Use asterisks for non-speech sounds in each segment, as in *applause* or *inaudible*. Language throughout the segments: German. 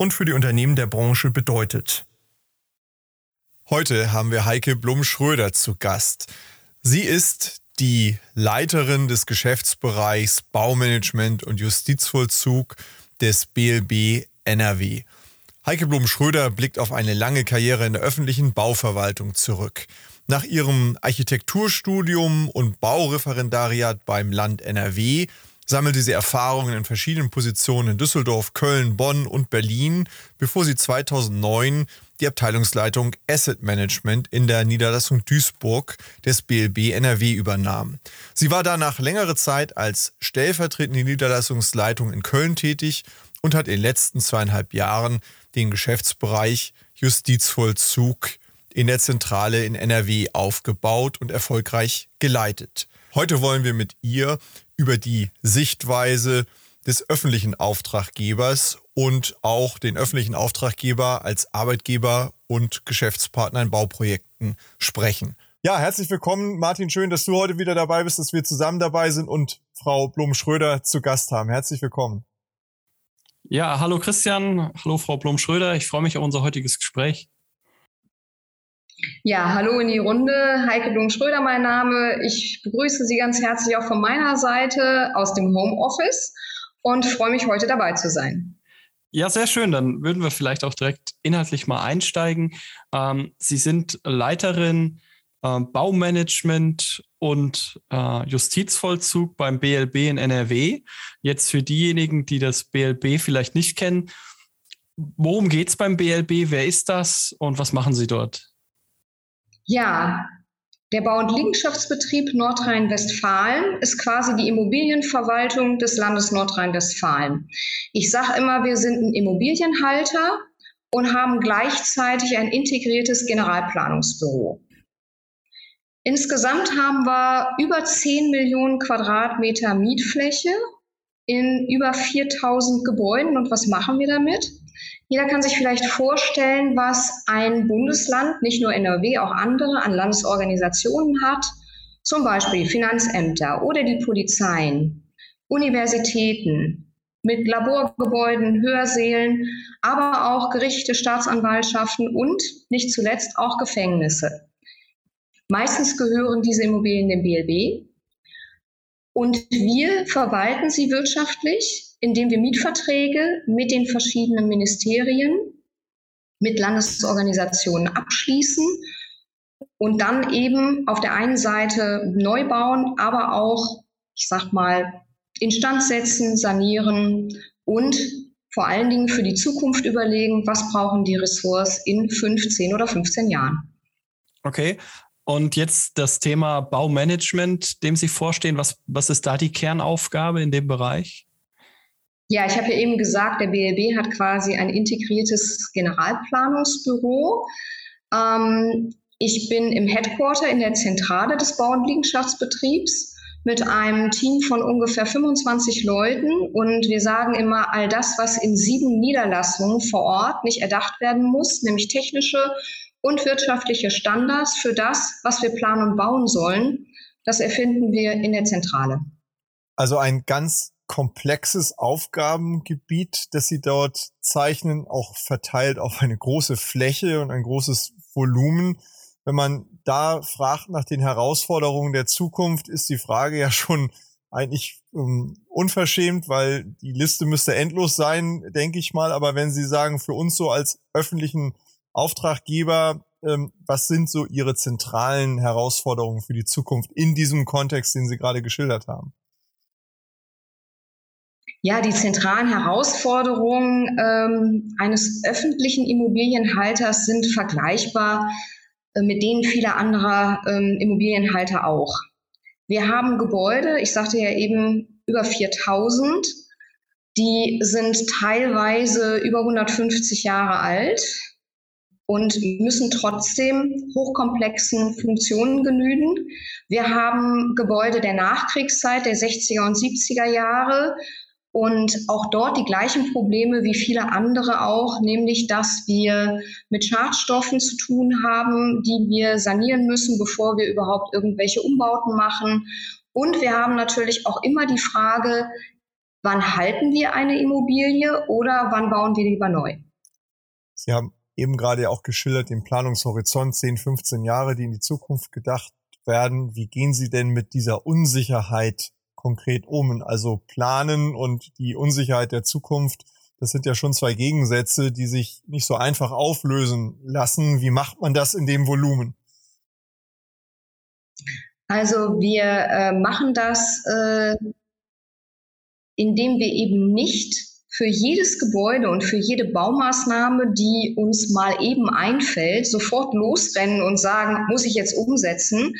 und für die Unternehmen der Branche bedeutet. Heute haben wir Heike Blum-Schröder zu Gast. Sie ist die Leiterin des Geschäftsbereichs Baumanagement und Justizvollzug des BLB NRW. Heike Blum-Schröder blickt auf eine lange Karriere in der öffentlichen Bauverwaltung zurück. Nach ihrem Architekturstudium und Baureferendariat beim Land NRW sammelte sie Erfahrungen in verschiedenen Positionen in Düsseldorf, Köln, Bonn und Berlin, bevor sie 2009 die Abteilungsleitung Asset Management in der Niederlassung Duisburg des BLB NRW übernahm. Sie war danach längere Zeit als stellvertretende Niederlassungsleitung in Köln tätig und hat in den letzten zweieinhalb Jahren den Geschäftsbereich Justizvollzug in der Zentrale in NRW aufgebaut und erfolgreich geleitet. Heute wollen wir mit ihr über die Sichtweise des öffentlichen Auftraggebers und auch den öffentlichen Auftraggeber als Arbeitgeber und Geschäftspartner in Bauprojekten sprechen. Ja, herzlich willkommen, Martin. Schön, dass du heute wieder dabei bist, dass wir zusammen dabei sind und Frau Blum-Schröder zu Gast haben. Herzlich willkommen. Ja, hallo Christian, hallo Frau Blum-Schröder. Ich freue mich auf unser heutiges Gespräch. Ja, hallo in die Runde. Heike Blum-Schröder mein Name. Ich begrüße Sie ganz herzlich auch von meiner Seite aus dem Homeoffice und freue mich heute dabei zu sein. Ja, sehr schön. Dann würden wir vielleicht auch direkt inhaltlich mal einsteigen. Ähm, Sie sind Leiterin äh, Baumanagement und äh, Justizvollzug beim BLB in NRW. Jetzt für diejenigen, die das BLB vielleicht nicht kennen, worum geht es beim BLB? Wer ist das und was machen Sie dort? Ja, der Bau- und Liegenschaftsbetrieb Nordrhein-Westfalen ist quasi die Immobilienverwaltung des Landes Nordrhein-Westfalen. Ich sage immer, wir sind ein Immobilienhalter und haben gleichzeitig ein integriertes Generalplanungsbüro. Insgesamt haben wir über 10 Millionen Quadratmeter Mietfläche in über 4000 Gebäuden. Und was machen wir damit? Jeder kann sich vielleicht vorstellen, was ein Bundesland, nicht nur NRW, auch andere an Landesorganisationen hat, zum Beispiel Finanzämter oder die Polizeien, Universitäten mit Laborgebäuden, Hörsälen, aber auch Gerichte, Staatsanwaltschaften und nicht zuletzt auch Gefängnisse. Meistens gehören diese Immobilien dem BLB und wir verwalten sie wirtschaftlich indem wir Mietverträge mit den verschiedenen Ministerien, mit Landesorganisationen abschließen und dann eben auf der einen Seite neu bauen, aber auch, ich sag mal, instand setzen, sanieren und vor allen Dingen für die Zukunft überlegen, was brauchen die Ressorts in 15 oder 15 Jahren. Okay. Und jetzt das Thema Baumanagement, dem Sie vorstehen. Was, was ist da die Kernaufgabe in dem Bereich? Ja, ich habe ja eben gesagt, der BLB hat quasi ein integriertes Generalplanungsbüro. Ähm, ich bin im Headquarter in der Zentrale des Bau- und Liegenschaftsbetriebs mit einem Team von ungefähr 25 Leuten und wir sagen immer, all das, was in sieben Niederlassungen vor Ort nicht erdacht werden muss, nämlich technische und wirtschaftliche Standards für das, was wir planen und bauen sollen, das erfinden wir in der Zentrale. Also ein ganz komplexes Aufgabengebiet, das sie dort zeichnen, auch verteilt auf eine große Fläche und ein großes Volumen. Wenn man da fragt nach den Herausforderungen der Zukunft, ist die Frage ja schon eigentlich ähm, unverschämt, weil die Liste müsste endlos sein, denke ich mal. Aber wenn Sie sagen, für uns so als öffentlichen Auftraggeber, ähm, was sind so Ihre zentralen Herausforderungen für die Zukunft in diesem Kontext, den Sie gerade geschildert haben? Ja, die zentralen Herausforderungen ähm, eines öffentlichen Immobilienhalters sind vergleichbar äh, mit denen vieler anderer ähm, Immobilienhalter auch. Wir haben Gebäude, ich sagte ja eben über 4000 Die sind teilweise über 150 Jahre alt und müssen trotzdem hochkomplexen Funktionen genügen. Wir haben Gebäude der Nachkriegszeit, der 60er und 70er Jahre und auch dort die gleichen Probleme wie viele andere auch, nämlich dass wir mit Schadstoffen zu tun haben, die wir sanieren müssen, bevor wir überhaupt irgendwelche Umbauten machen. Und wir haben natürlich auch immer die Frage, wann halten wir eine Immobilie oder wann bauen wir lieber neu? Sie haben eben gerade auch geschildert den Planungshorizont 10, 15 Jahre, die in die Zukunft gedacht werden. Wie gehen Sie denn mit dieser Unsicherheit konkret um? Also planen und die Unsicherheit der Zukunft, das sind ja schon zwei Gegensätze, die sich nicht so einfach auflösen lassen. Wie macht man das in dem Volumen? Also wir äh, machen das, äh, indem wir eben nicht für jedes Gebäude und für jede Baumaßnahme, die uns mal eben einfällt, sofort losrennen und sagen, muss ich jetzt umsetzen,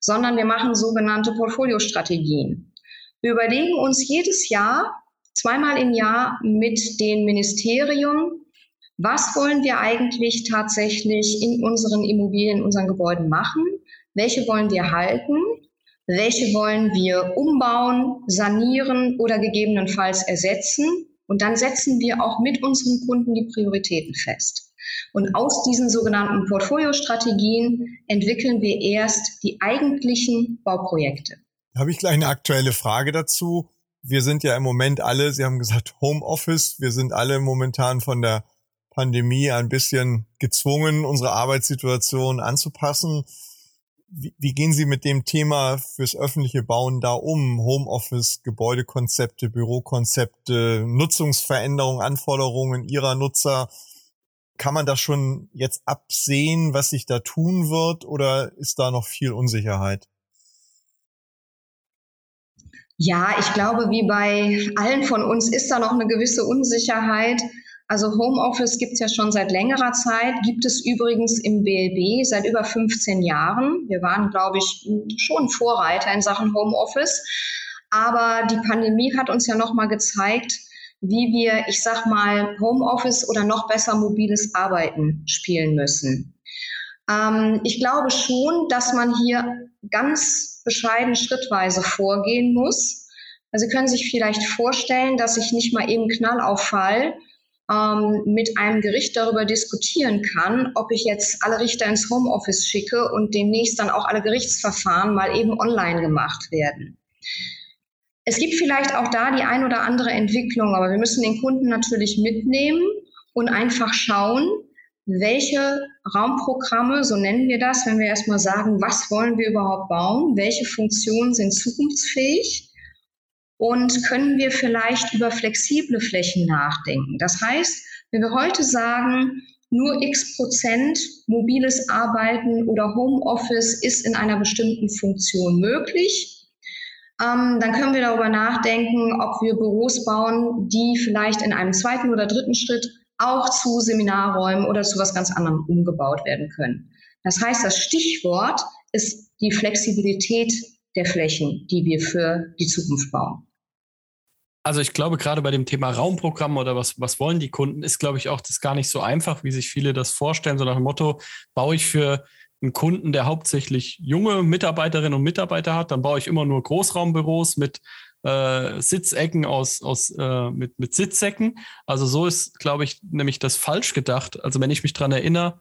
sondern wir machen sogenannte Portfoliostrategien. Wir überlegen uns jedes Jahr, zweimal im Jahr mit den Ministerien, was wollen wir eigentlich tatsächlich in unseren Immobilien, in unseren Gebäuden machen? Welche wollen wir halten? Welche wollen wir umbauen, sanieren oder gegebenenfalls ersetzen? Und dann setzen wir auch mit unseren Kunden die Prioritäten fest. Und aus diesen sogenannten Portfoliostrategien entwickeln wir erst die eigentlichen Bauprojekte. Habe ich gleich eine aktuelle Frage dazu. Wir sind ja im Moment alle, Sie haben gesagt Homeoffice, wir sind alle momentan von der Pandemie ein bisschen gezwungen, unsere Arbeitssituation anzupassen. Wie, wie gehen Sie mit dem Thema fürs öffentliche Bauen da um? Homeoffice, Gebäudekonzepte, Bürokonzepte, Nutzungsveränderungen, Anforderungen Ihrer Nutzer. Kann man das schon jetzt absehen, was sich da tun wird, oder ist da noch viel Unsicherheit? Ja, ich glaube, wie bei allen von uns ist da noch eine gewisse Unsicherheit. Also Homeoffice gibt es ja schon seit längerer Zeit, gibt es übrigens im BLB seit über 15 Jahren. Wir waren, glaube ich, schon Vorreiter in Sachen Homeoffice. Aber die Pandemie hat uns ja nochmal gezeigt, wie wir, ich sag mal, Homeoffice oder noch besser mobiles Arbeiten spielen müssen. Ähm, ich glaube schon, dass man hier ganz bescheiden schrittweise vorgehen muss. Also Sie können sich vielleicht vorstellen, dass ich nicht mal eben Knallauffall ähm, mit einem Gericht darüber diskutieren kann, ob ich jetzt alle Richter ins Homeoffice schicke und demnächst dann auch alle Gerichtsverfahren mal eben online gemacht werden. Es gibt vielleicht auch da die ein oder andere Entwicklung, aber wir müssen den Kunden natürlich mitnehmen und einfach schauen, welche Raumprogramme, so nennen wir das, wenn wir erstmal sagen, was wollen wir überhaupt bauen, welche Funktionen sind zukunftsfähig und können wir vielleicht über flexible Flächen nachdenken. Das heißt, wenn wir heute sagen, nur x Prozent mobiles Arbeiten oder Homeoffice ist in einer bestimmten Funktion möglich, ähm, dann können wir darüber nachdenken, ob wir Büros bauen, die vielleicht in einem zweiten oder dritten Schritt auch zu Seminarräumen oder zu was ganz anderem umgebaut werden können. Das heißt, das Stichwort ist die Flexibilität der Flächen, die wir für die Zukunft bauen. Also ich glaube, gerade bei dem Thema Raumprogramm oder was, was wollen die Kunden, ist, glaube ich, auch das gar nicht so einfach, wie sich viele das vorstellen, so nach dem Motto, baue ich für einen Kunden, der hauptsächlich junge Mitarbeiterinnen und Mitarbeiter hat, dann baue ich immer nur Großraumbüros mit äh, Sitzecken aus, aus äh, mit, mit Sitzsäcken. Also so ist, glaube ich, nämlich das falsch gedacht. Also wenn ich mich dran erinnere,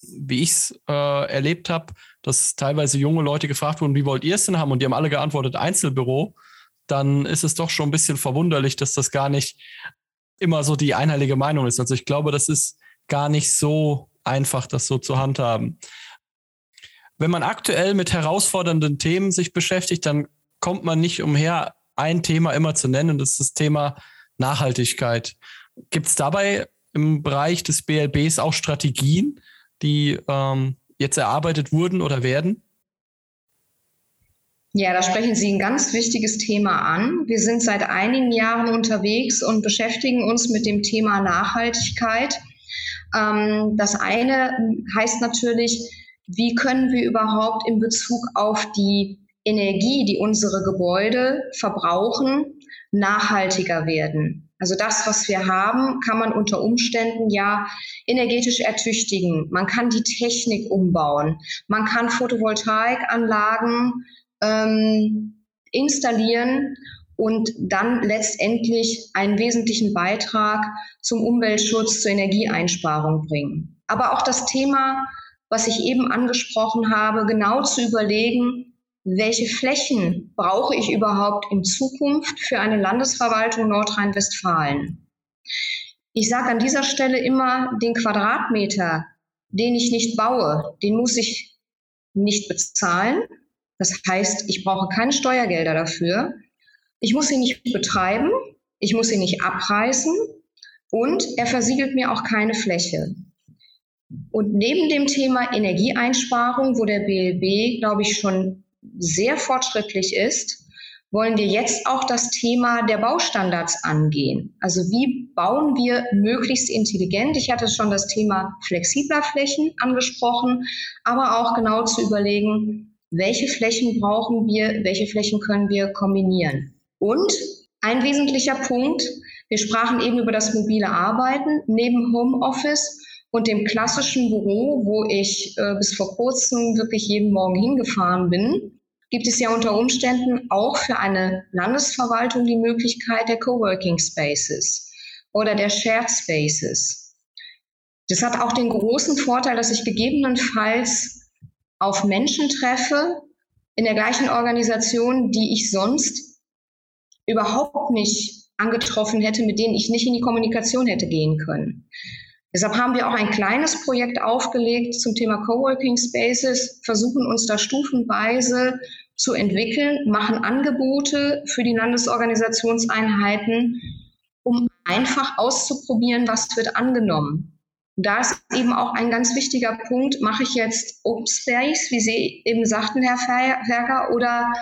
wie ich es äh, erlebt habe, dass teilweise junge Leute gefragt wurden, wie wollt ihr es denn haben? Und die haben alle geantwortet, Einzelbüro. Dann ist es doch schon ein bisschen verwunderlich, dass das gar nicht immer so die einheilige Meinung ist. Also ich glaube, das ist gar nicht so einfach, das so zu handhaben. Wenn man aktuell mit herausfordernden Themen sich beschäftigt, dann kommt man nicht umher, ein Thema immer zu nennen, und das ist das Thema Nachhaltigkeit. Gibt es dabei im Bereich des BLBs auch Strategien, die ähm, jetzt erarbeitet wurden oder werden? Ja, da sprechen Sie ein ganz wichtiges Thema an. Wir sind seit einigen Jahren unterwegs und beschäftigen uns mit dem Thema Nachhaltigkeit. Ähm, das eine heißt natürlich, wie können wir überhaupt in Bezug auf die Energie, die unsere Gebäude verbrauchen, nachhaltiger werden. Also das, was wir haben, kann man unter Umständen ja energetisch ertüchtigen. Man kann die Technik umbauen. Man kann Photovoltaikanlagen ähm, installieren und dann letztendlich einen wesentlichen Beitrag zum Umweltschutz, zur Energieeinsparung bringen. Aber auch das Thema, was ich eben angesprochen habe, genau zu überlegen, welche Flächen brauche ich überhaupt in Zukunft für eine Landesverwaltung Nordrhein-Westfalen? Ich sage an dieser Stelle immer, den Quadratmeter, den ich nicht baue, den muss ich nicht bezahlen. Das heißt, ich brauche keine Steuergelder dafür. Ich muss ihn nicht betreiben, ich muss ihn nicht abreißen und er versiegelt mir auch keine Fläche. Und neben dem Thema Energieeinsparung, wo der BLB, glaube ich, schon sehr fortschrittlich ist, wollen wir jetzt auch das Thema der Baustandards angehen. Also wie bauen wir möglichst intelligent? Ich hatte schon das Thema flexibler Flächen angesprochen, aber auch genau zu überlegen, welche Flächen brauchen wir, welche Flächen können wir kombinieren. Und ein wesentlicher Punkt, wir sprachen eben über das mobile Arbeiten neben Homeoffice und dem klassischen Büro, wo ich äh, bis vor kurzem wirklich jeden Morgen hingefahren bin, gibt es ja unter Umständen auch für eine Landesverwaltung die Möglichkeit der Coworking Spaces oder der Shared Spaces. Das hat auch den großen Vorteil, dass ich gegebenenfalls auf Menschen treffe in der gleichen Organisation, die ich sonst überhaupt nicht angetroffen hätte, mit denen ich nicht in die Kommunikation hätte gehen können. Deshalb haben wir auch ein kleines Projekt aufgelegt zum Thema Coworking Spaces, versuchen uns da stufenweise zu entwickeln, machen Angebote für die Landesorganisationseinheiten, um einfach auszuprobieren, was wird angenommen. Da ist eben auch ein ganz wichtiger Punkt, mache ich jetzt Open Space, wie Sie eben sagten, Herr Ferger, oder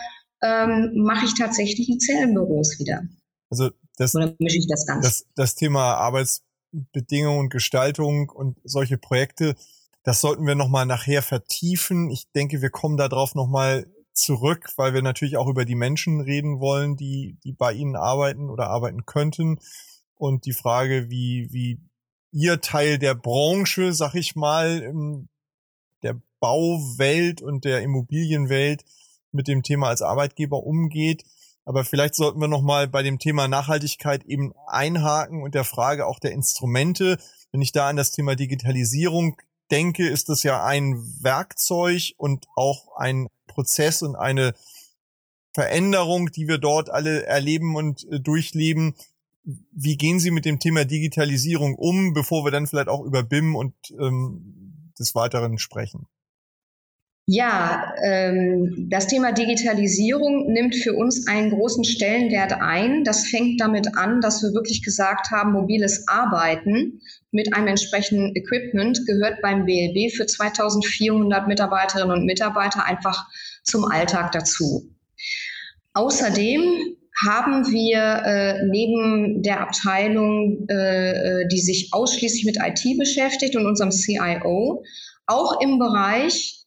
ähm, mache ich tatsächlich die Zellenbüros wieder? Also das, oder mische ich das ganz? Das, das Thema Arbeits Bedingungen, Gestaltung und solche Projekte. Das sollten wir nochmal nachher vertiefen. Ich denke, wir kommen darauf nochmal zurück, weil wir natürlich auch über die Menschen reden wollen, die, die bei Ihnen arbeiten oder arbeiten könnten. Und die Frage, wie, wie Ihr Teil der Branche, sag ich mal, der Bauwelt und der Immobilienwelt mit dem Thema als Arbeitgeber umgeht. Aber vielleicht sollten wir noch mal bei dem Thema Nachhaltigkeit eben einhaken und der Frage auch der Instrumente. Wenn ich da an das Thema Digitalisierung denke, ist das ja ein Werkzeug und auch ein Prozess und eine Veränderung, die wir dort alle erleben und äh, durchleben. Wie gehen Sie mit dem Thema Digitalisierung um, bevor wir dann vielleicht auch über BIM und ähm, des Weiteren sprechen? Ja, ähm, das Thema Digitalisierung nimmt für uns einen großen Stellenwert ein. Das fängt damit an, dass wir wirklich gesagt haben, mobiles Arbeiten mit einem entsprechenden Equipment gehört beim BLB für 2400 Mitarbeiterinnen und Mitarbeiter einfach zum Alltag dazu. Außerdem haben wir äh, neben der Abteilung, äh, äh die sich ausschließlich mit IT beschäftigt und unserem CIO, auch im Bereich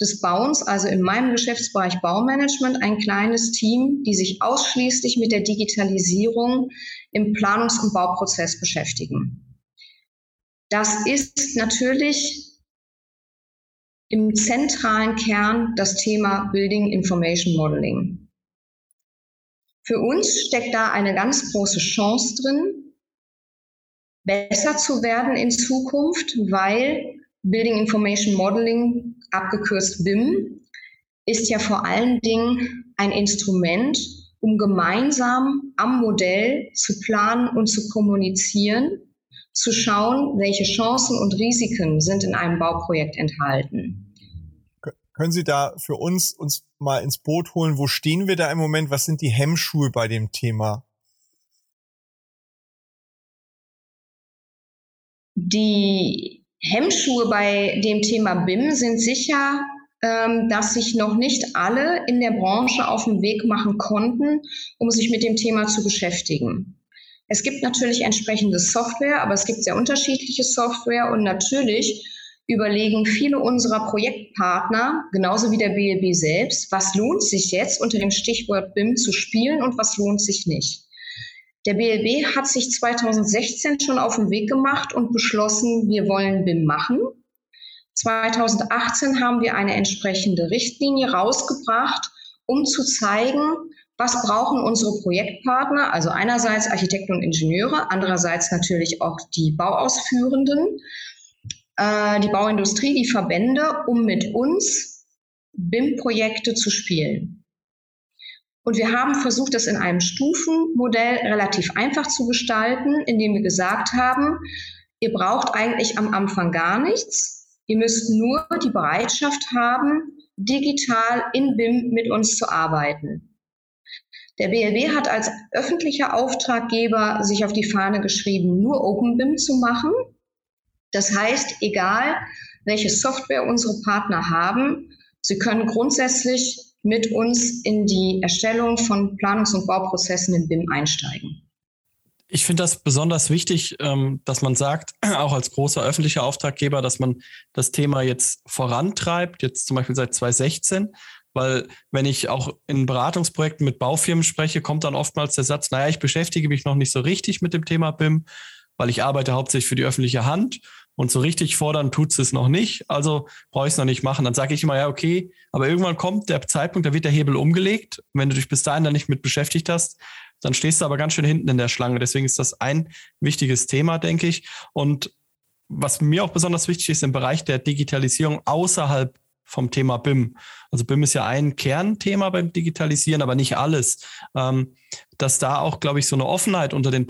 des Bauens, also in meinem Geschäftsbereich Baumanagement, ein kleines Team, die sich ausschließlich mit der Digitalisierung im Planungs- und Bauprozess beschäftigen. Das ist natürlich im zentralen Kern das Thema Building Information Modeling. Für uns steckt da eine ganz große Chance drin, besser zu werden in Zukunft, weil Building Information Modeling, abgekürzt BIM, ist ja vor allen Dingen ein Instrument, um gemeinsam am Modell zu planen und zu kommunizieren, zu schauen, welche Chancen und Risiken sind in einem Bauprojekt enthalten. Können Sie da für uns uns mal ins Boot holen? Wo stehen wir da im Moment? Was sind die Hemmschuhe bei dem Thema? Die Hemmschuhe bei dem Thema BIM sind sicher, ähm, dass sich noch nicht alle in der Branche auf den Weg machen konnten, um sich mit dem Thema zu beschäftigen. Es gibt natürlich entsprechende Software, aber es gibt sehr unterschiedliche Software und natürlich überlegen viele unserer Projektpartner, genauso wie der BLB selbst, was lohnt sich jetzt unter dem Stichwort BIM zu spielen und was lohnt sich nicht. Der BLB hat sich 2016 schon auf den Weg gemacht und beschlossen, wir wollen BIM machen. 2018 haben wir eine entsprechende Richtlinie rausgebracht, um zu zeigen, was brauchen unsere Projektpartner, also einerseits Architekten und Ingenieure, andererseits natürlich auch die Bauausführenden, äh, die Bauindustrie, die Verbände, um mit uns BIM-Projekte zu spielen. Und wir haben versucht, das in einem Stufenmodell relativ einfach zu gestalten, indem wir gesagt haben, ihr braucht eigentlich am Anfang gar nichts. Ihr müsst nur die Bereitschaft haben, digital in BIM mit uns zu arbeiten. Der BLW hat als öffentlicher Auftraggeber sich auf die Fahne geschrieben, nur OpenBIM zu machen. Das heißt, egal welche Software unsere Partner haben, sie können grundsätzlich mit uns in die Erstellung von Planungs- und Bauprozessen in BIM einsteigen. Ich finde das besonders wichtig, ähm, dass man sagt, *clears throat* auch als großer öffentlicher Auftraggeber, dass man das Thema jetzt vorantreibt, jetzt zum Beispiel seit 2016, weil wenn ich auch in Beratungsprojekten mit Baufirmen spreche, kommt dann oftmals der Satz, naja, ich beschäftige mich noch nicht so richtig mit dem Thema BIM, weil ich arbeite hauptsächlich für die öffentliche Hand und so richtig fordern tut es noch nicht, also brauche ich es noch nicht machen. Dann sage ich immer, ja, okay, aber irgendwann kommt der Zeitpunkt, da wird der Hebel umgelegt. wenn du dich bis dahin dann nicht mit beschäftigt hast, dann stehst du aber ganz schön hinten in der Schlange. Deswegen ist das ein wichtiges Thema, denke ich. Und was mir auch besonders wichtig ist im Bereich der Digitalisierung außerhalb vom Thema BIM. Also BIM ist ja ein Kernthema beim Digitalisieren, aber nicht alles. Ähm, dass da auch, glaube ich, so eine Offenheit unter den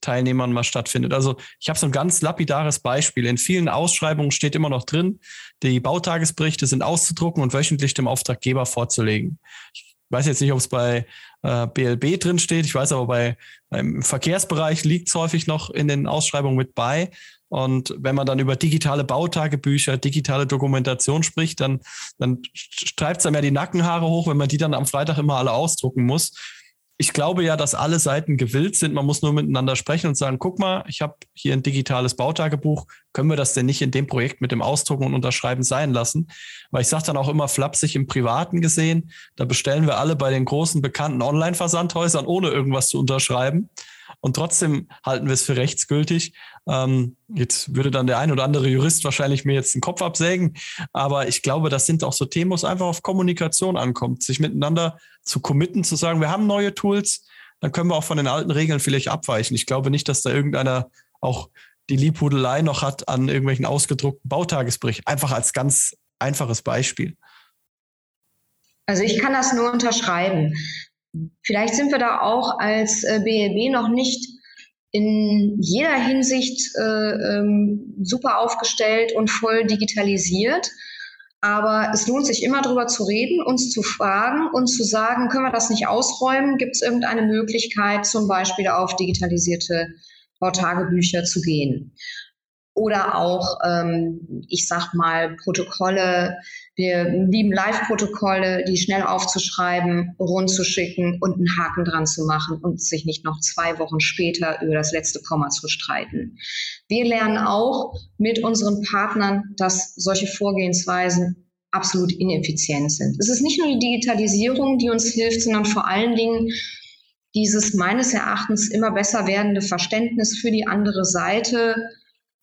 Projektteilnehmern mal stattfindet. Also ich habe so ein ganz lapidares Beispiel. In vielen Ausschreibungen steht immer noch drin, die Bautagesberichte sind auszudrucken und wöchentlich dem Auftraggeber vorzulegen. Ich weiß jetzt nicht, ob es bei äh, BLB drin steht. Ich weiß aber bei im Verkehrsbereich liegt es häufig noch in den Ausschreibungen mit bei. Und wenn man dann über digitale Bautagebücher, digitale Dokumentation spricht, dann, dann streift es einem ja die Nackenhaare hoch, wenn man die dann am Freitag immer alle ausdrucken muss. Ich glaube ja, dass alle Seiten gewillt sind. Man muss nur miteinander sprechen und sagen, guck mal, ich habe hier ein digitales Bautagebuch. Können wir das denn nicht in dem Projekt mit dem Ausdrucken und Unterschreiben sein lassen? Weil ich sage dann auch immer flapsig im Privaten gesehen, da bestellen wir alle bei den großen bekannten Online-Versandhäusern, ohne irgendwas zu unterschreiben und trotzdem halten wir es für rechtsgültig. Ähm, jetzt würde dann der ein oder andere Jurist wahrscheinlich mir jetzt den Kopf absägen, aber ich glaube, das sind auch so Themen, wo es einfach auf Kommunikation ankommt, sich miteinander zu committen, zu sagen, wir haben neue Tools, dann können wir auch von den alten Regeln vielleicht abweichen. Ich glaube nicht, dass da irgendeiner auch die Liebhudelei noch hat an irgendwelchen ausgedruckten Bautagesberichten. Einfach als ganz einfaches Beispiel. Also ich kann das nur unterschreiben. Vielleicht sind wir da auch als äh, BLB noch nicht in jeder Hinsicht äh, ähm, super aufgestellt und voll digitalisiert. Aber es lohnt sich immer darüber zu reden, uns zu fragen und zu sagen, können wir das nicht ausräumen? Gibt es irgendeine Möglichkeit, zum Beispiel auf digitalisierte Bautagebücher zu gehen? oder auch, ähm, ich sag mal, Protokolle. Wir lieben Live-Protokolle, die schnell aufzuschreiben, rund zu schicken und einen Haken dran zu machen und sich nicht noch zwei Wochen später über das letzte Komma zu streiten. Wir lernen auch mit unseren Partnern, dass solche Vorgehensweisen absolut ineffizient sind. Es ist nicht nur die Digitalisierung, die uns hilft, sondern vor allen Dingen dieses meines Erachtens immer besser werdende Verständnis für die andere Seite,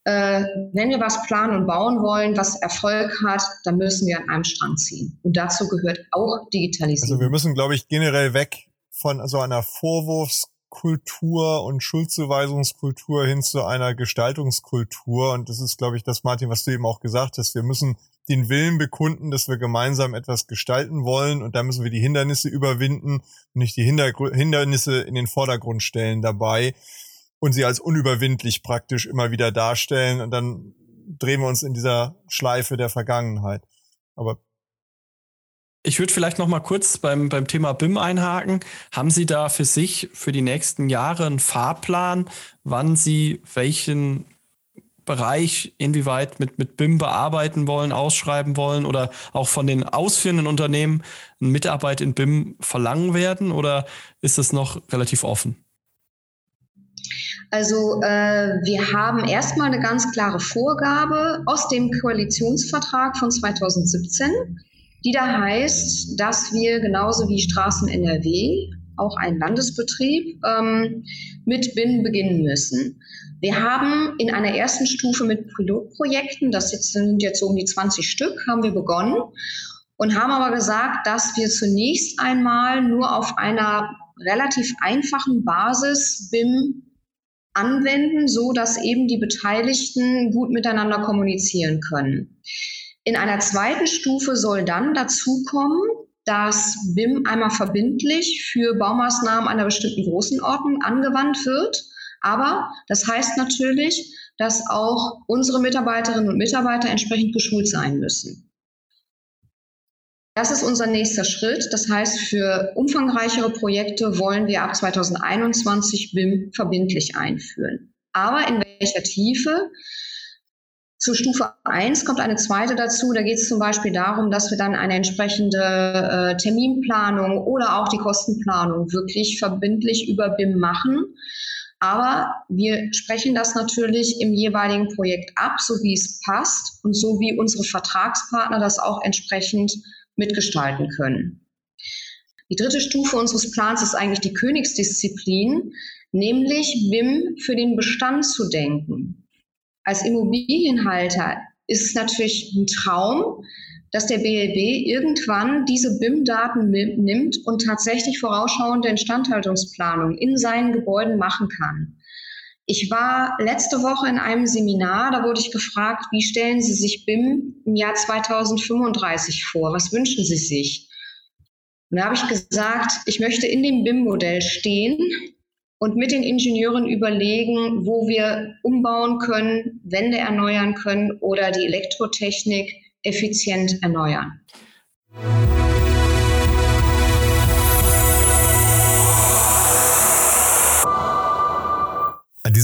äh, wenn wir was planen und bauen wollen, was Erfolg hat, dann müssen wir an einem Strang ziehen. Und dazu gehört auch Digitalisierung. Also wir müssen, glaube ich, generell weg von so einer Vorwurfskultur und Schuldzuweisungskultur hin zu einer Gestaltungskultur. Und das ist, glaube ich, das, Martin, was du eben auch gesagt hast. Wir müssen den Willen bekunden, dass wir gemeinsam etwas gestalten wollen und da müssen wir die Hindernisse überwinden und nicht die Hindernisse in den Vordergrund stellen dabei und sie als unüberwindlich praktisch immer wieder darstellen und dann drehen wir uns in dieser Schleife der Vergangenheit. Aber ich würde vielleicht noch mal kurz beim, beim Thema BIM einhaken. Haben Sie da für sich für die nächsten Jahre einen Fahrplan, wann Sie welchen Bereich inwieweit mit, mit BIM bearbeiten wollen, ausschreiben wollen oder auch von den ausführenden Unternehmen eine Mitarbeit in BIM verlangen werden? Oder ist es noch relativ offen? Also äh, wir haben erstmal eine ganz klare Vorgabe aus dem Koalitionsvertrag von 2017, die da heißt, dass wir genauso wie Straßen NRW auch ein Landesbetrieb, ähm, mit BIM beginnen müssen. Wir haben in einer ersten Stufe mit Pilotprojekten, das sind jetzt so um die 20 Stück, haben wir begonnen und haben aber gesagt, dass wir zunächst einmal nur auf einer relativ einfachen Basis BIM anwenden, so dass eben die Beteiligten gut miteinander kommunizieren können. In einer zweiten Stufe soll dann dazu kommen, dass BIM einmal verbindlich für Baumaßnahmen einer bestimmten Größenordnung angewandt wird. Aber das heißt natürlich, dass auch unsere Mitarbeiterinnen und Mitarbeiter entsprechend geschult sein müssen. Das ist unser nächster Schritt. Das heißt, für umfangreichere Projekte wollen wir ab 2021 BIM verbindlich einführen. Aber in welcher Tiefe? Zur Stufe 1 kommt eine zweite dazu. Da geht es zum Beispiel darum, dass wir dann eine entsprechende äh, Terminplanung oder auch die Kostenplanung wirklich verbindlich über BIM machen. Aber wir sprechen das natürlich im jeweiligen Projekt ab, so wie es passt und so wie unsere Vertragspartner das auch entsprechend mitgestalten können. Die dritte Stufe unseres Plans ist eigentlich die Königsdisziplin, nämlich BIM für den Bestand zu denken. Als Immobilienhalter ist es natürlich ein Traum, dass der BLB irgendwann diese BIM-Daten nimmt und tatsächlich vorausschauende Instandhaltungsplanung in seinen Gebäuden machen kann. Ich war letzte Woche in einem Seminar, da wurde ich gefragt, wie stellen Sie sich BIM im Jahr 2035 vor? Was wünschen Sie sich? Und da habe ich gesagt, ich möchte in dem BIM-Modell stehen und mit den Ingenieuren überlegen, wo wir umbauen können, Wände erneuern können oder die Elektrotechnik effizient erneuern.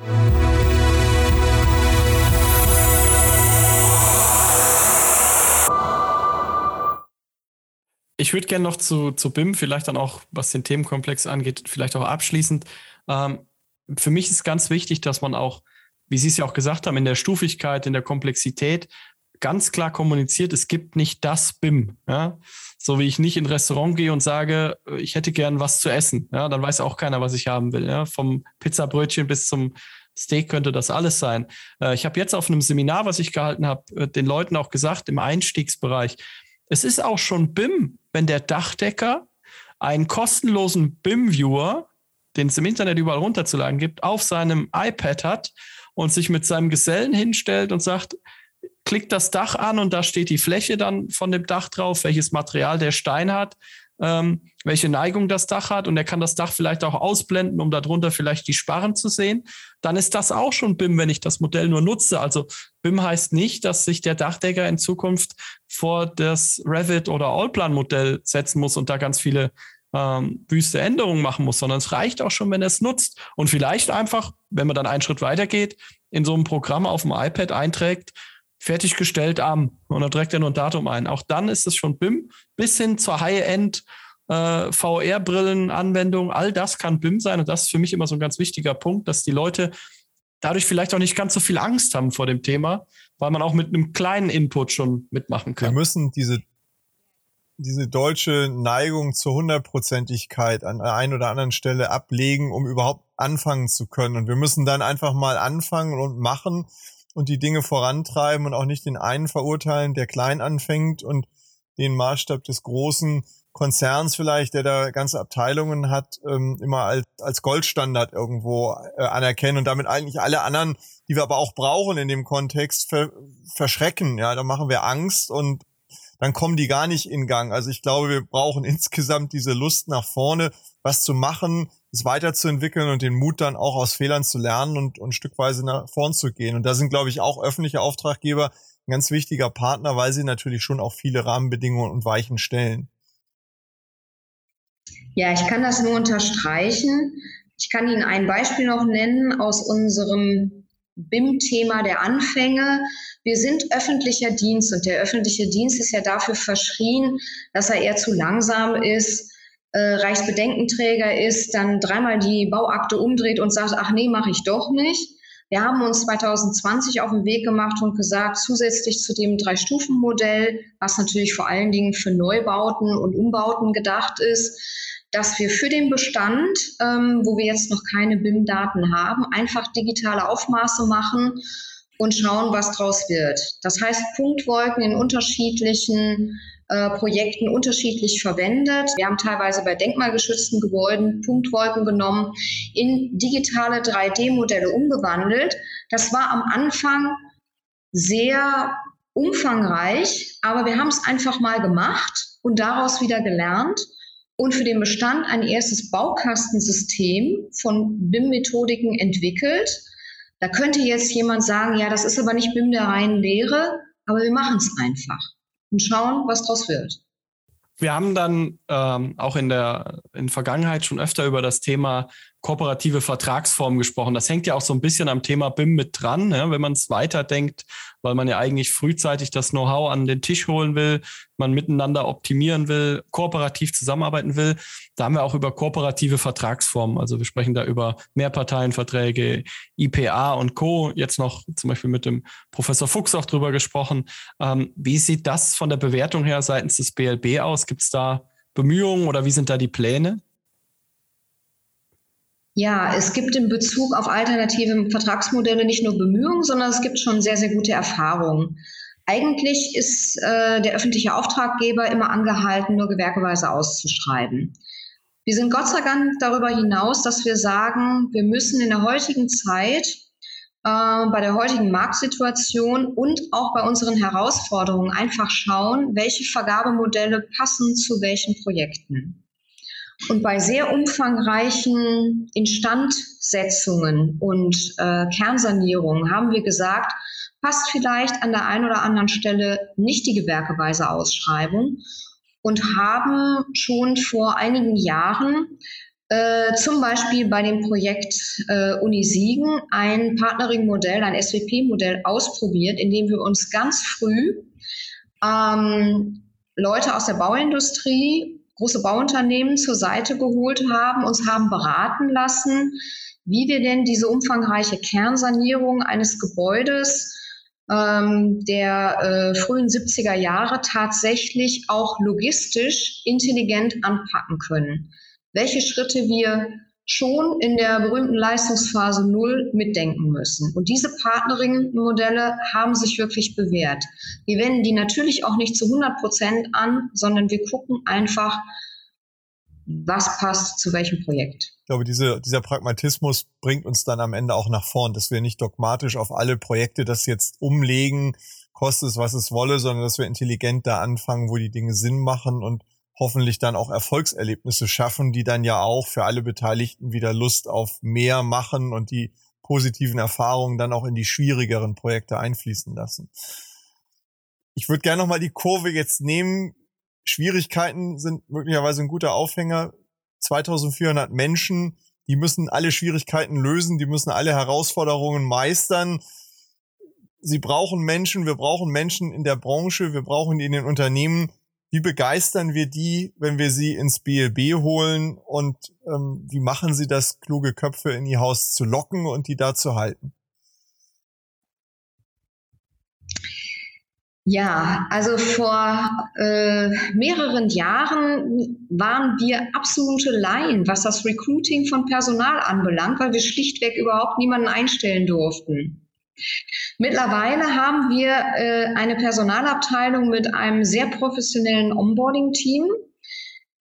Ich würde gerne noch zu, zu BIM, vielleicht dann auch, was den Themenkomplex angeht, vielleicht auch abschließend. Ähm, für mich ist ganz wichtig, dass man auch, wie Sie es ja auch gesagt haben, in der Stufigkeit, in der Komplexität ganz klar kommuniziert, es gibt nicht das BIM. Ja? So wie ich nicht in ein Restaurant gehe und sage, ich hätte gern was zu essen. Ja? Dann weiß auch keiner, was ich haben will. Ja? Vom Pizzabrötchen bis zum Steak könnte das alles sein. Äh, ich habe jetzt auf einem Seminar, was ich gehalten habe, äh, den Leuten auch gesagt, im Einstiegsbereich, es ist auch schon BIM, wenn der Dachdecker einen kostenlosen BIM-Viewer, den es im Internet überall runterzuladen gibt, auf seinem iPad hat und sich mit seinem Gesellen hinstellt und sagt, klickt das Dach an und da steht die Fläche dann von dem Dach drauf, welches Material der Stein hat, ähm, welche Neigung das Dach hat und er kann das Dach vielleicht auch ausblenden, um darunter vielleicht die Sparren zu sehen, dann ist das auch schon BIM, wenn ich das Modell nur nutze. Also BIM heißt nicht, dass sich der Dachdecker in Zukunft vor das Revit oder Allplan-Modell setzen muss und da ganz viele ähm, wüste Änderungen machen muss, sondern es reicht auch schon, wenn er es nutzt und vielleicht einfach, wenn man dann einen Schritt weiter geht, in so einem Programm auf dem iPad einträgt, fertiggestellt am und dann trägt er nur ein Datum ein. Auch dann ist es schon BIM bis hin zur High-End äh, VR-Brillen-Anwendung. All das kann BIM sein und das ist für mich immer so ein ganz wichtiger Punkt, dass die Leute dadurch vielleicht auch nicht ganz so viel Angst haben vor dem Thema, weil man auch mit einem kleinen Input schon mitmachen kann. Wir müssen diese diese deutsche Neigung zur Hundertprozentigkeit an der einen oder anderen Stelle ablegen, um überhaupt anfangen zu können. Und wir müssen dann einfach mal anfangen und machen und die Dinge vorantreiben und auch nicht den einen verurteilen, der klein anfängt und den Maßstab des Großen Konzerns vielleicht, der da ganze Abteilungen hat, ähm, immer als, als Goldstandard irgendwo äh, anerkennen und damit eigentlich alle anderen, die wir aber auch brauchen in dem Kontext, ver verschrecken. Ja, da machen wir Angst und dann kommen die gar nicht in Gang. Also ich glaube, wir brauchen *laughs* insgesamt diese Lust nach vorne, was zu machen, es weiterzuentwickeln und den Mut dann auch aus Fehlern zu lernen und, und stückweise nach vorn zu gehen. Und da sind, glaube ich, auch öffentliche Auftraggeber ein ganz wichtiger Partner, weil sie natürlich schon auch viele Rahmenbedingungen und Weichen stellen. Ja, ich kann das nur unterstreichen. Ich kann Ihnen ein Beispiel noch nennen aus unserem BIM-Thema der Anfänge. Wir sind öffentlicher Dienst und der öffentliche Dienst ist ja dafür verschrien, dass er eher zu langsam ist, äh, Reichsbedenkenträger ist, dann dreimal die Bauakte umdreht und sagt, ach nee, mache ich doch nicht. Wir haben uns 2020 auf den Weg gemacht und gesagt, zusätzlich zu dem Drei-Stufen-Modell, was natürlich vor allen Dingen für Neubauten und Umbauten gedacht ist, dass wir für den Bestand, ähm, wo wir jetzt noch keine BIM-Daten haben, einfach digitale Aufmaße machen und schauen, was draus wird. Das heißt, Punktwolken in unterschiedlichen äh, Projekten unterschiedlich verwendet. Wir haben teilweise bei denkmalgeschützten Gebäuden Punktwolken genommen, in digitale 3D-Modelle umgewandelt. Das war am Anfang sehr umfangreich, aber wir haben es einfach mal gemacht und daraus wieder gelernt und für den Bestand ein erstes Baukastensystem von BIM-Methodiken entwickelt. Da könnte jetzt jemand sagen, ja, das ist aber nicht BIM der reinen Lehre, aber wir machen es einfach und schauen, was daraus wird. Wir haben dann ähm, auch in der in Vergangenheit schon öfter über das Thema kooperative Vertragsformen gesprochen. Das hängt ja auch so ein bisschen am Thema BIM mit dran, ja, wenn man es weiterdenkt, weil man ja eigentlich frühzeitig das Know-how an den Tisch holen will, man miteinander optimieren will, kooperativ zusammenarbeiten will. Da haben wir auch über kooperative Vertragsformen. Also wir sprechen da über Mehrparteienverträge, IPA und Co. Jetzt noch zum Beispiel mit dem Professor Fuchs auch drüber gesprochen. Ähm, wie sieht das von der Bewertung her seitens des BLB aus? Gibt es da Bemühungen oder wie sind da die Pläne? Ja, es gibt in Bezug auf alternative Vertragsmodelle nicht nur Bemühungen, sondern es gibt schon sehr, sehr gute Erfahrungen. Eigentlich ist äh, der öffentliche Auftraggeber immer angehalten, nur gewerkeweise auszuschreiben. Wir sind Gott sei Dank darüber hinaus, dass wir sagen, wir müssen in der heutigen Zeit, äh, bei der heutigen Marktsituation und auch bei unseren Herausforderungen einfach schauen, welche Vergabemodelle passen zu welchen Projekten. Und bei sehr umfangreichen Instandsetzungen und äh, Kernsanierungen haben wir gesagt, passt vielleicht an der einen oder anderen Stelle nicht die gewerkeweise Ausschreibung und haben schon vor einigen Jahren äh, zum Beispiel bei dem Projekt äh, Uni Siegen ein Partnering-Modell, ein SWP-Modell ausprobiert, in dem wir uns ganz früh ähm, Leute aus der Bauindustrie große Bauunternehmen zur Seite geholt haben, uns haben beraten lassen, wie wir denn diese umfangreiche Kernsanierung eines Gebäudes ähm, der äh, frühen 70er Jahre tatsächlich auch logistisch intelligent anpacken können. Welche Schritte wir schon in der berühmten Leistungsphase Null mitdenken müssen. Und diese Partnering-Modelle haben sich wirklich bewährt. Wir wenden die natürlich auch nicht zu 100 Prozent an, sondern wir gucken einfach, was passt zu welchem Projekt. Ich glaube, diese, dieser Pragmatismus bringt uns dann am Ende auch nach vorn, dass wir nicht dogmatisch auf alle Projekte das jetzt umlegen, kostet es, was es wolle, sondern dass wir intelligent da anfangen, wo die Dinge Sinn machen und hoffentlich dann auch Erfolgserlebnisse schaffen, die dann ja auch für alle Beteiligten wieder Lust auf mehr machen und die positiven Erfahrungen dann auch in die schwierigeren Projekte einfließen lassen. Ich würde gerne nochmal die Kurve jetzt nehmen. Schwierigkeiten sind möglicherweise ein guter Aufhänger. 2400 Menschen, die müssen alle Schwierigkeiten lösen, die müssen alle Herausforderungen meistern. Sie brauchen Menschen, wir brauchen Menschen in der Branche, wir brauchen die in den Unternehmen, wie begeistern wir die, wenn wir sie ins BLB holen und ähm, wie machen sie das, kluge Köpfe in ihr Haus zu locken und die da zu halten? Ja, also vor äh, mehreren Jahren waren wir absolute Laien, was das Recruiting von Personal anbelangt, weil wir schlichtweg überhaupt niemanden einstellen durften. Mittlerweile haben wir äh, eine Personalabteilung mit einem sehr professionellen Onboarding-Team.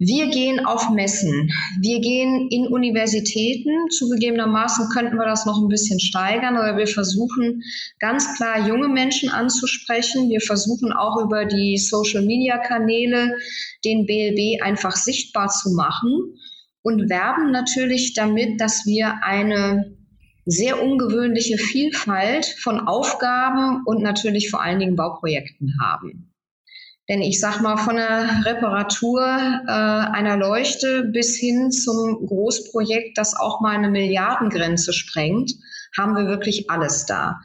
Wir gehen auf Messen, wir gehen in Universitäten. Zugegebenermaßen könnten wir das noch ein bisschen steigern, aber wir versuchen ganz klar junge Menschen anzusprechen. Wir versuchen auch über die Social-Media-Kanäle den BLB einfach sichtbar zu machen und werben natürlich damit, dass wir eine sehr ungewöhnliche Vielfalt von Aufgaben und natürlich vor allen Dingen Bauprojekten haben. Denn ich sag mal, von der Reparatur äh, einer Leuchte bis hin zum Großprojekt, das auch mal eine Milliardengrenze sprengt, haben wir wirklich alles da.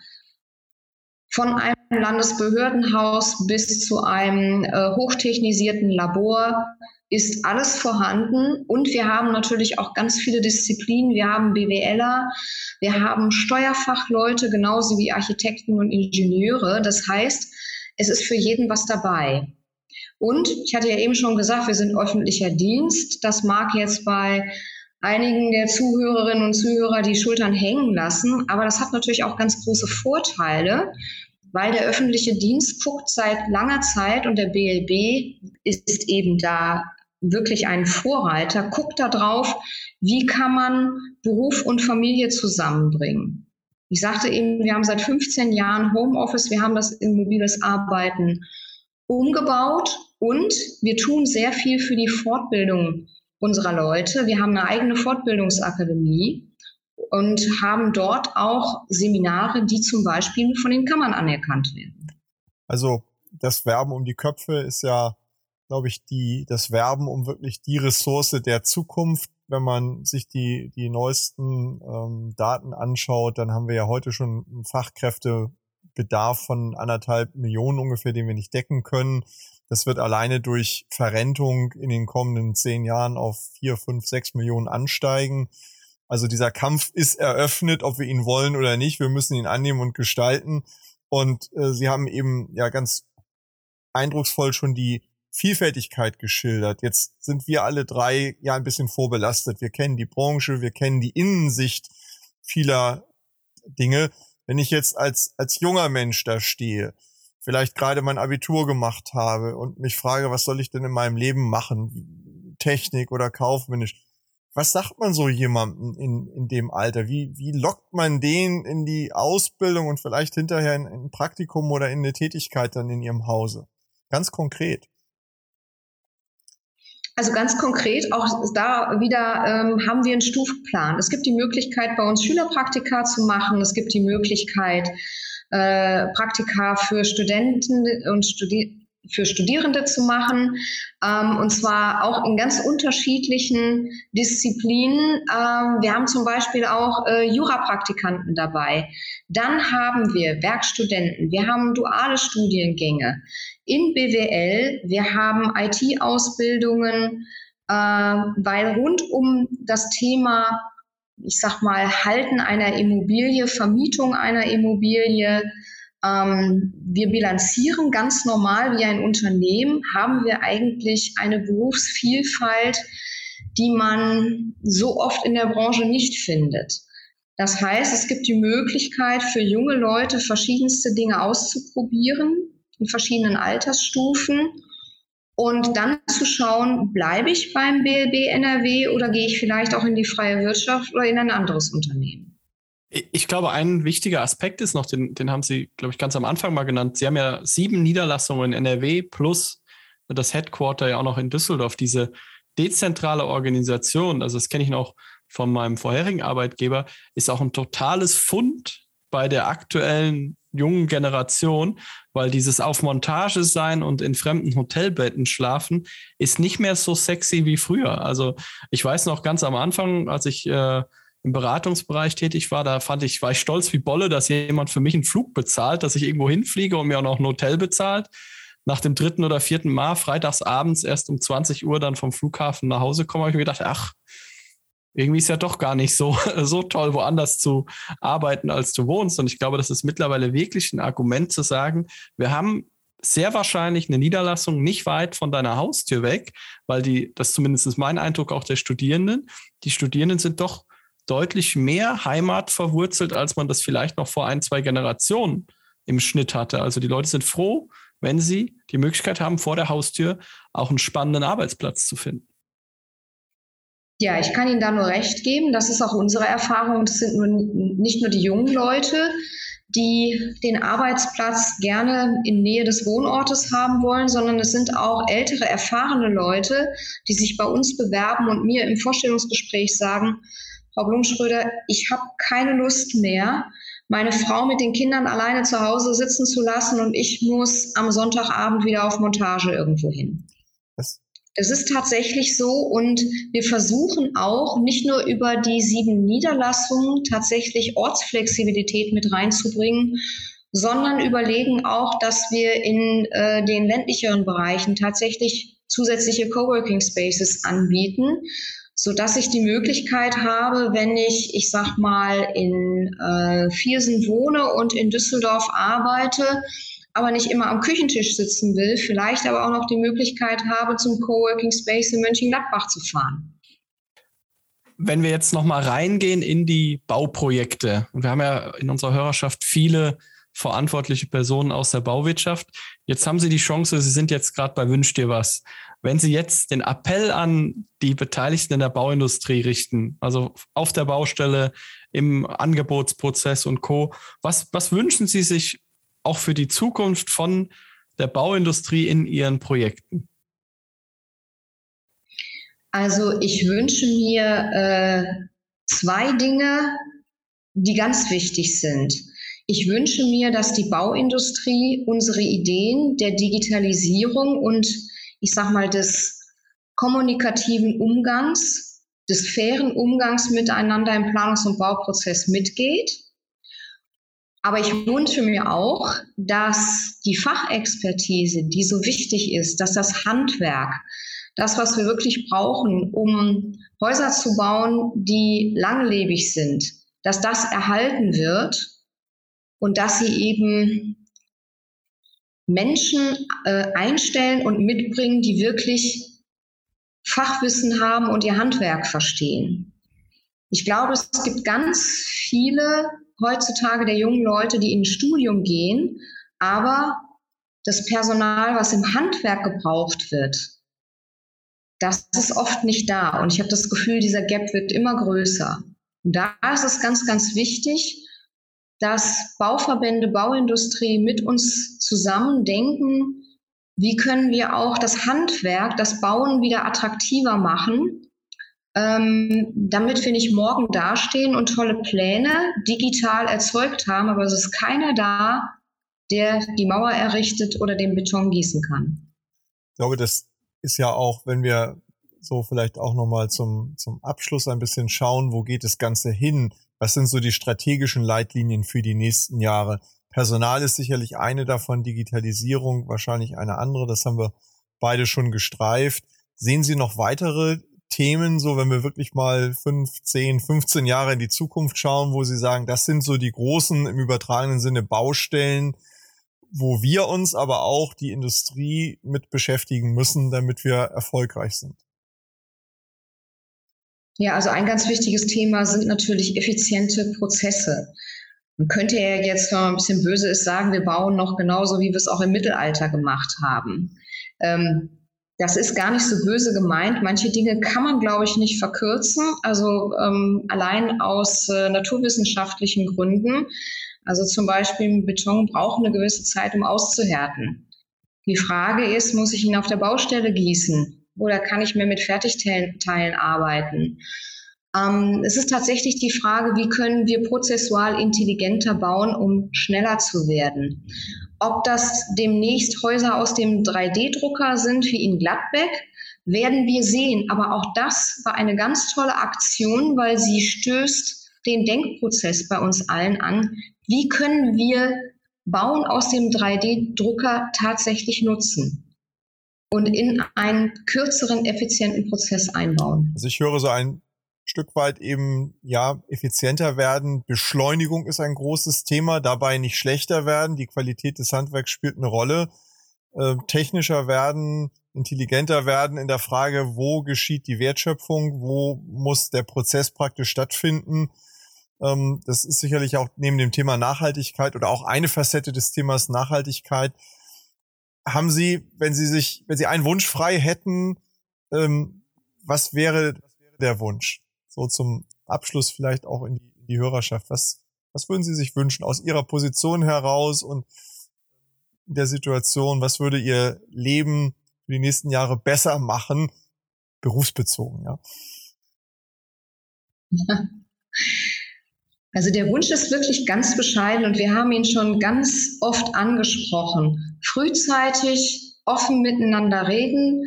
Von einem Landesbehördenhaus bis zu einem äh, hochtechnisierten Labor ist alles vorhanden. Und wir haben natürlich auch ganz viele Disziplinen. Wir haben BWLer, wir haben Steuerfachleute, genauso wie Architekten und Ingenieure. Das heißt, es ist für jeden was dabei. Und ich hatte ja eben schon gesagt, wir sind öffentlicher Dienst. Das mag jetzt bei einigen der Zuhörerinnen und Zuhörer die Schultern hängen lassen, aber das hat natürlich auch ganz große Vorteile, weil der öffentliche Dienst guckt seit langer Zeit und der BLB ist eben da wirklich ein Vorreiter, guckt da drauf, wie kann man Beruf und Familie zusammenbringen. Ich sagte eben, wir haben seit 15 Jahren Homeoffice, wir haben das in mobiles Arbeiten umgebaut und wir tun sehr viel für die Fortbildung unserer Leute. Wir haben eine eigene Fortbildungsakademie und haben dort auch Seminare, die zum Beispiel von den Kammern anerkannt werden. Also das Werben um die Köpfe ist ja, glaube ich, die, das Werben um wirklich die Ressource der Zukunft. Wenn man sich die, die neuesten ähm, Daten anschaut, dann haben wir ja heute schon Fachkräftebedarf von anderthalb Millionen ungefähr, den wir nicht decken können. Das wird alleine durch Verrentung in den kommenden zehn Jahren auf vier, fünf, sechs Millionen ansteigen. Also dieser Kampf ist eröffnet, ob wir ihn wollen oder nicht. Wir müssen ihn annehmen und gestalten. Und äh, Sie haben eben ja ganz eindrucksvoll schon die Vielfältigkeit geschildert. Jetzt sind wir alle drei ja ein bisschen vorbelastet. Wir kennen die Branche, wir kennen die Innensicht vieler Dinge. Wenn ich jetzt als, als junger Mensch da stehe, vielleicht gerade mein Abitur gemacht habe und mich frage, was soll ich denn in meinem Leben machen? Technik oder kaufmännisch. Was sagt man so jemandem in, in dem Alter? Wie, wie lockt man den in die Ausbildung und vielleicht hinterher in ein Praktikum oder in eine Tätigkeit dann in ihrem Hause? Ganz konkret. Also ganz konkret, auch da wieder ähm, haben wir einen Stufenplan. Es gibt die Möglichkeit, bei uns Schülerpraktika zu machen. Es gibt die Möglichkeit, äh, Praktika für Studenten und Studi für Studierende zu machen, ähm, und zwar auch in ganz unterschiedlichen Disziplinen. Ähm, wir haben zum Beispiel auch äh, Jurapraktikanten dabei. Dann haben wir Werkstudenten, wir haben duale Studiengänge in BWL, wir haben IT-Ausbildungen, äh, weil rund um das Thema ich sag mal, Halten einer Immobilie, Vermietung einer Immobilie. Ähm, wir bilanzieren ganz normal wie ein Unternehmen, haben wir eigentlich eine Berufsvielfalt, die man so oft in der Branche nicht findet. Das heißt, es gibt die Möglichkeit für junge Leute verschiedenste Dinge auszuprobieren in verschiedenen Altersstufen und dann zu schauen, bleibe ich beim BLB NRW oder gehe ich vielleicht auch in die freie Wirtschaft oder in ein anderes Unternehmen? Ich glaube, ein wichtiger Aspekt ist noch, den, den haben Sie, glaube ich, ganz am Anfang mal genannt. Sie haben ja sieben Niederlassungen in NRW plus das Headquarter ja auch noch in Düsseldorf. Diese dezentrale Organisation, also das kenne ich noch von meinem vorherigen Arbeitgeber, ist auch ein totales Fund bei der aktuellen jungen Generation, weil dieses auf Montage sein und in fremden Hotelbetten schlafen ist nicht mehr so sexy wie früher. Also ich weiß noch ganz am Anfang, als ich äh, im Beratungsbereich tätig war, da fand ich, war ich stolz wie Bolle, dass jemand für mich einen Flug bezahlt, dass ich irgendwo hinfliege und mir auch noch ein Hotel bezahlt. Nach dem dritten oder vierten Mal, freitags abends erst um 20 Uhr dann vom Flughafen nach Hause komme, habe ich mir gedacht, ach, irgendwie ist ja doch gar nicht so, *laughs* so toll, woanders zu arbeiten, als du wohnst. Und ich glaube, das ist mittlerweile wirklich ein Argument zu sagen, wir haben sehr wahrscheinlich eine Niederlassung nicht weit von deiner Haustür weg, weil die, das ist zumindest mein Eindruck auch der Studierenden, die Studierenden sind doch deutlich mehr Heimat verwurzelt, als man das vielleicht noch vor ein, zwei Generationen im Schnitt hatte. Also die Leute sind froh, wenn sie die Möglichkeit haben, vor der Haustür auch einen spannenden Arbeitsplatz zu finden. Ja, ich kann Ihnen da nur recht geben. Das ist auch unsere Erfahrung. Das sind nun nicht nur die jungen Leute, die den Arbeitsplatz gerne in Nähe des Wohnortes haben wollen, sondern es sind auch ältere, erfahrene Leute, die sich bei uns bewerben und mir im Vorstellungsgespräch sagen, Frau Blumschröder, ich habe keine Lust mehr, meine Frau mit den Kindern alleine zu Hause sitzen zu lassen und ich muss am Sonntagabend wieder auf Montage irgendwo hin. Das es ist tatsächlich so und wir versuchen auch nicht nur über die sieben Niederlassungen tatsächlich Ortsflexibilität mit reinzubringen, sondern überlegen auch, dass wir in äh, den ländlicheren Bereichen tatsächlich zusätzliche Coworking Spaces anbieten, so dass ich die Möglichkeit habe, wenn ich, ich sag mal, in äh, Viersen wohne und in Düsseldorf arbeite, aber nicht immer am Küchentisch sitzen will, vielleicht aber auch noch die Möglichkeit habe, zum Coworking Space in Mönchengladbach zu fahren. Wenn wir jetzt noch mal reingehen in die Bauprojekte, und wir haben ja in unserer Hörerschaft viele verantwortliche Personen aus der Bauwirtschaft. Jetzt haben Sie die Chance, Sie sind jetzt gerade bei Wünsch dir was. Wenn Sie jetzt den Appell an die Beteiligten in der Bauindustrie richten, also auf der Baustelle, im Angebotsprozess und Co., was, was wünschen Sie sich auch für die Zukunft von der Bauindustrie in ihren Projekten? Also ich wünsche mir äh, zwei Dinge, die ganz wichtig sind. Ich wünsche mir, dass die Bauindustrie unsere Ideen der Digitalisierung und ich sag mal des kommunikativen Umgangs, des fairen Umgangs miteinander im Planungs- und Bauprozess mitgeht aber ich wünsche mir auch, dass die Fachexpertise, die so wichtig ist, dass das Handwerk, das, was wir wirklich brauchen, um Häuser zu bauen, die langlebig sind, dass das erhalten wird und dass sie eben Menschen äh, einstellen und mitbringen, die wirklich Fachwissen haben und ihr Handwerk verstehen. Ich glaube, es gibt ganz viele heutzutage der jungen Leute, die in ein Studium gehen, aber das Personal, was im Handwerk gebraucht wird, das ist oft nicht da. Und ich habe das Gefühl, dieser Gap wird immer größer. Und da ist es ganz, ganz wichtig, dass Bauverbände, Bauindustrie mit uns zusammen denken, wie können wir auch das Handwerk, das Bauen wieder attraktiver machen ähm, damit wir nicht morgen dastehen und tolle Pläne digital erzeugt haben, aber es ist keiner da, der die Mauer errichtet oder den Beton gießen kann. Ich glaube, das ist ja auch, wenn wir so vielleicht auch nochmal zum, zum Abschluss ein bisschen schauen, wo geht das Ganze hin? Was sind so die strategischen Leitlinien für die nächsten Jahre? Personal ist sicherlich eine davon, Digitalisierung wahrscheinlich eine andere. Das haben wir beide schon gestreift. Sehen Sie noch weitere Themen, so wenn wir wirklich mal fünf, zehn, 15 Jahre in die Zukunft schauen, wo Sie sagen, das sind so die großen im übertragenen Sinne Baustellen, wo wir uns aber auch die Industrie mit beschäftigen müssen, damit wir erfolgreich sind? Ja, also ein ganz wichtiges Thema sind natürlich effiziente Prozesse. Man könnte ja jetzt, wenn man ein bisschen böse ist, sagen, wir bauen noch genauso, wie wir es auch im Mittelalter gemacht haben. Ähm, das ist gar nicht so böse gemeint. Manche Dinge kann man, glaube ich, nicht verkürzen. Also ähm, allein aus äh, naturwissenschaftlichen Gründen. Also zum Beispiel Beton braucht eine gewisse Zeit, um auszuhärten. Die Frage ist, muss ich ihn auf der Baustelle gießen oder kann ich mir mit Fertigteilen arbeiten? Ähm, es ist tatsächlich die Frage, wie können wir prozessual intelligenter bauen, um schneller zu werden. Ob das demnächst Häuser aus dem 3D-Drucker sind wie in Gladbeck, werden wir sehen. Aber auch das war eine ganz tolle Aktion, weil sie stößt den Denkprozess bei uns allen an. Wie können wir Bauen aus dem 3D-Drucker tatsächlich nutzen und in einen kürzeren, effizienten Prozess einbauen? Also ich höre so ein Stück weit eben ja effizienter werden. Beschleunigung ist ein großes Thema, dabei nicht schlechter werden. Die Qualität des Handwerks spielt eine Rolle. Äh, technischer werden, intelligenter werden in der Frage, wo geschieht die Wertschöpfung, wo muss der Prozess praktisch stattfinden. Ähm, das ist sicherlich auch neben dem Thema Nachhaltigkeit oder auch eine Facette des Themas Nachhaltigkeit. Haben Sie, wenn Sie sich, wenn Sie einen Wunsch frei hätten, ähm, was wäre der Wunsch? So zum Abschluss vielleicht auch in die, in die Hörerschaft. Was, was würden Sie sich wünschen aus Ihrer Position heraus und in der Situation? Was würde Ihr Leben für die nächsten Jahre besser machen? Berufsbezogen, ja. *laughs* Also der Wunsch ist wirklich ganz bescheiden und wir haben ihn schon ganz oft angesprochen. Frühzeitig offen miteinander reden,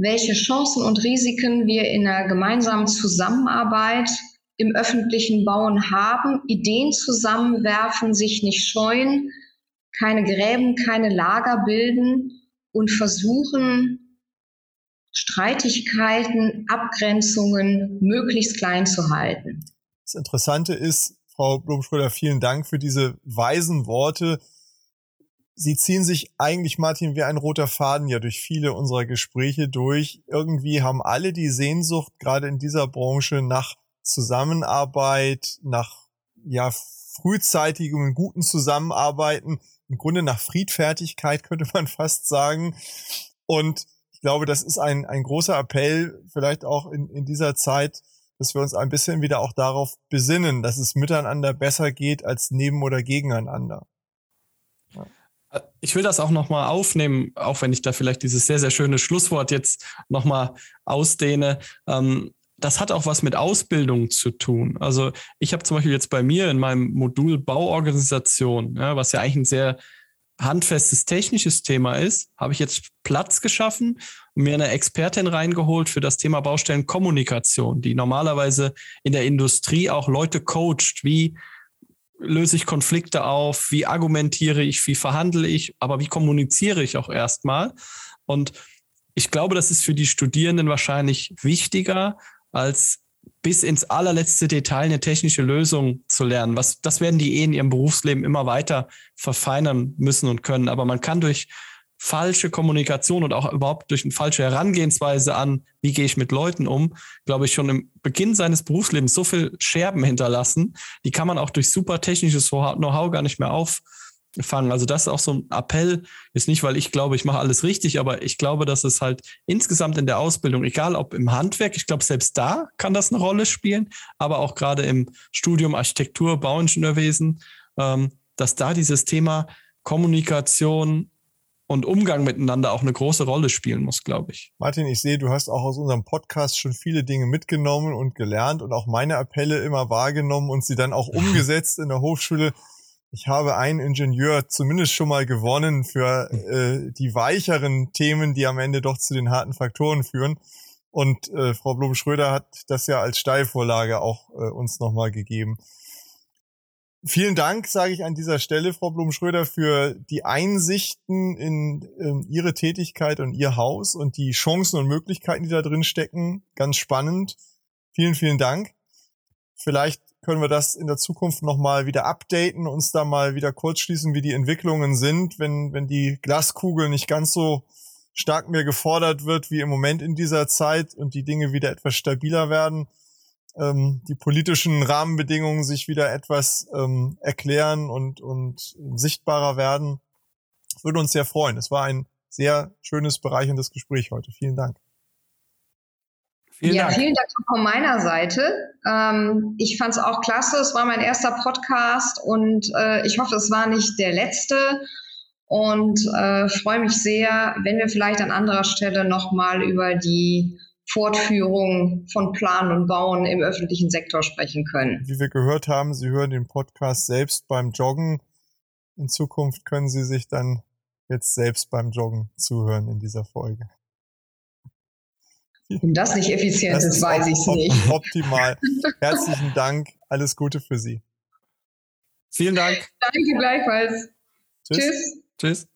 welche Chancen und Risiken wir in einer gemeinsamen Zusammenarbeit im öffentlichen Bauen haben, Ideen zusammenwerfen, sich nicht scheuen, keine Gräben, keine Lager bilden und versuchen, Streitigkeiten, Abgrenzungen möglichst klein zu halten. Das Interessante ist, Frau Blumschröder, vielen Dank für diese weisen Worte. Sie ziehen sich eigentlich, Martin, wie ein roter Faden ja durch viele unserer Gespräche durch. Irgendwie haben alle die Sehnsucht, gerade in dieser Branche, nach Zusammenarbeit, nach ja, frühzeitigem und guten Zusammenarbeiten, im Grunde nach Friedfertigkeit, *laughs* könnte man fast sagen. Und ich glaube, das ist ein, ein großer Appell, vielleicht auch in, in dieser Zeit, dass wir uns ein bisschen wieder auch darauf besinnen, dass es miteinander besser geht als neben oder gegeneinander. Ich will das auch nochmal aufnehmen, auch wenn ich da vielleicht dieses sehr, sehr schöne Schlusswort jetzt nochmal ausdehne. Ähm, das hat auch was mit Ausbildung zu tun. Also ich habe zum Beispiel jetzt bei mir in meinem Modul Bauorganisation, ja, was ja eigentlich ein sehr handfestes technisches Thema ist, habe ich jetzt Platz geschaffen und mir eine Expertin reingeholt für das Thema Baustellenkommunikation, die normalerweise in der Industrie auch Leute coacht, wie löse ich Konflikte auf, wie argumentiere ich, wie verhandle ich, aber wie kommuniziere ich auch erstmal. Und ich glaube, das ist für die Studierenden wahrscheinlich wichtiger, als bis ins allerletzte Detail eine technische Lösung zu lernen. Was, das werden die eh in ihrem Berufsleben immer weiter verfeinern müssen und können. Aber man kann durch falsche Kommunikation und auch überhaupt durch eine falsche Herangehensweise an, wie gehe ich mit Leuten um, glaube ich, schon im Beginn seines Berufslebens so viel Scherben hinterlassen, die kann man auch durch super technisches Know-how gar nicht mehr auf, fangen. Also das ist auch so ein Appell, ist nicht, weil ich glaube, ich mache alles richtig, aber ich glaube, dass es halt insgesamt in der Ausbildung, egal ob im Handwerk, ich glaube, selbst da kann das eine Rolle spielen, aber auch gerade im Studium Architektur, Bauingenieurwesen, ähm, dass da dieses Thema Kommunikation und Umgang miteinander auch eine große Rolle spielen muss, glaube ich. Martin, ich sehe, du hast auch aus unserem Podcast schon viele Dinge mitgenommen und gelernt und auch meine Appelle immer wahrgenommen und sie dann auch *laughs* umgesetzt in der Hochschule ich habe einen Ingenieur zumindest schon mal gewonnen für äh, die weicheren Themen, die am Ende doch zu den harten Faktoren führen. Und äh, Frau Blum-Schröder hat das ja als Steilvorlage auch äh, uns nochmal gegeben. Vielen Dank, sage ich an dieser Stelle, Frau Blum-Schröder, für die Einsichten in in Ihre Tätigkeit und Ihr Haus und die Chancen und Möglichkeiten, die da drin stecken. Ganz spannend. Vielen, vielen Dank. Vielleicht können wir das in der Zukunft nochmal wieder updaten, uns da mal wieder kurz schließen, wie die Entwicklungen sind, wenn, wenn die Glaskugel nicht ganz so stark mehr gefordert wird wie im Moment in dieser Zeit und die Dinge wieder etwas stabiler werden, ähm, die politischen Rahmenbedingungen sich wieder etwas ähm, erklären und, und sichtbarer werden. Das würde uns sehr freuen. Es war ein sehr schönes, bereicherndes Gespräch heute. Vielen Dank. Vielen ja, Dank. vielen Dank von meiner Seite. Ähm, ich fand es auch klasse. Es war mein erster Podcast und äh, ich hoffe, es war nicht der letzte. Und äh, freue mich sehr, wenn wir vielleicht an anderer Stelle nochmal über die Fortführung von Planen und Bauen im öffentlichen Sektor sprechen können. Wie wir gehört haben, Sie hören den Podcast selbst beim Joggen. In Zukunft können Sie sich dann jetzt selbst beim Joggen zuhören in dieser Folge. Wenn das nicht effizient das ist, weiß ich es nicht. Optimal. *laughs* Herzlichen Dank. Alles Gute für Sie. Vielen Dank. Danke gleichfalls. Tschüss. Tschüss. Tschüss.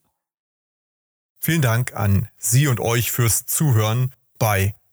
Vielen Dank an Sie und euch fürs Zuhören bei